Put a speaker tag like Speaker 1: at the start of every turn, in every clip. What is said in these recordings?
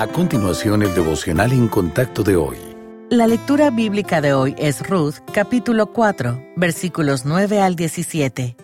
Speaker 1: A continuación, el devocional en contacto de hoy.
Speaker 2: La lectura bíblica de hoy es Ruth, capítulo 4, versículos 9 al 17.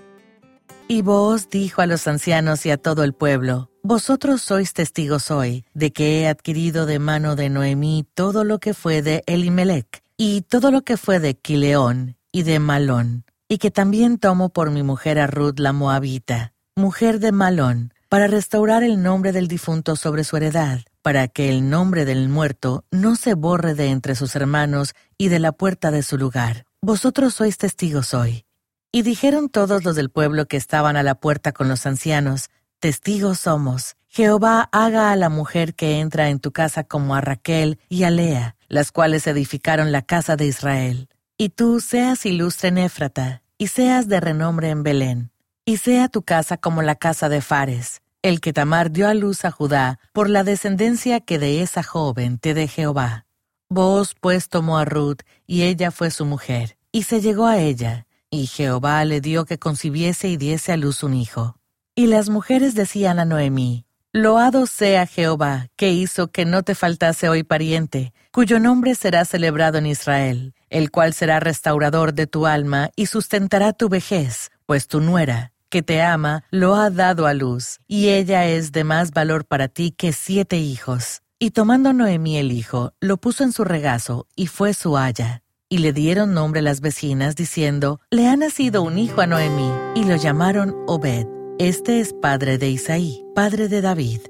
Speaker 2: Y vos dijo a los ancianos y a todo el pueblo, Vosotros sois testigos hoy de que he adquirido de mano de Noemí todo lo que fue de Elimelech, y todo lo que fue de Quileón y de Malón, y que también tomo por mi mujer a Ruth la Moabita, mujer de Malón, para restaurar el nombre del difunto sobre su heredad, para que el nombre del muerto no se borre de entre sus hermanos y de la puerta de su lugar. Vosotros sois testigos hoy. Y dijeron todos los del pueblo que estaban a la puerta con los ancianos, Testigos somos. Jehová haga a la mujer que entra en tu casa como a Raquel y a Lea, las cuales edificaron la casa de Israel. Y tú seas ilustre en Éfrata, y seas de renombre en Belén. Y sea tu casa como la casa de Fares, el que Tamar dio a luz a Judá por la descendencia que de esa joven te dé Jehová. Vos pues tomó a Ruth, y ella fue su mujer, y se llegó a ella, y Jehová le dio que concibiese y diese a luz un hijo. Y las mujeres decían a Noemí, Loado sea Jehová, que hizo que no te faltase hoy pariente, cuyo nombre será celebrado en Israel, el cual será restaurador de tu alma y sustentará tu vejez, pues tu nuera, que te ama, lo ha dado a luz, y ella es de más valor para ti que siete hijos. Y tomando Noemí el hijo, lo puso en su regazo, y fue su haya. Y le dieron nombre las vecinas, diciendo, Le ha nacido un hijo a Noemí, y lo llamaron Obed. Este es padre de Isaí, padre de David.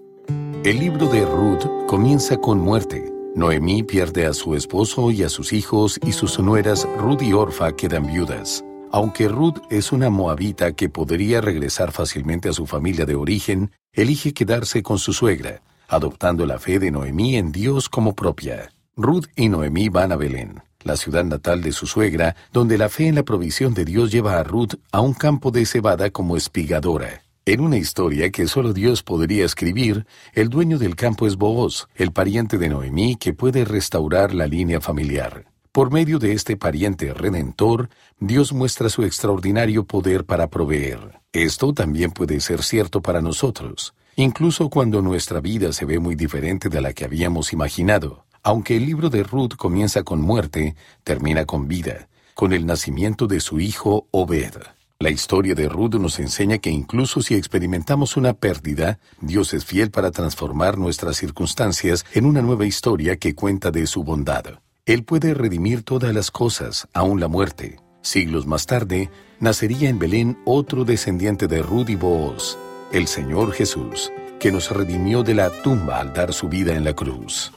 Speaker 1: El libro de Ruth comienza con muerte. Noemí pierde a su esposo y a sus hijos, y sus nueras Ruth y Orfa quedan viudas. Aunque Ruth es una moabita que podría regresar fácilmente a su familia de origen, elige quedarse con su suegra, adoptando la fe de Noemí en Dios como propia. Ruth y Noemí van a Belén la ciudad natal de su suegra, donde la fe en la provisión de Dios lleva a Ruth a un campo de cebada como espigadora. En una historia que solo Dios podría escribir, el dueño del campo es Booz, el pariente de Noemí que puede restaurar la línea familiar. Por medio de este pariente redentor, Dios muestra su extraordinario poder para proveer. Esto también puede ser cierto para nosotros, incluso cuando nuestra vida se ve muy diferente de la que habíamos imaginado. Aunque el libro de Ruth comienza con muerte, termina con vida, con el nacimiento de su hijo Obed. La historia de Ruth nos enseña que incluso si experimentamos una pérdida, Dios es fiel para transformar nuestras circunstancias en una nueva historia que cuenta de su bondad. Él puede redimir todas las cosas, aun la muerte. Siglos más tarde, nacería en Belén otro descendiente de Ruth y Booz, el Señor Jesús, que nos redimió de la tumba al dar su vida en la cruz.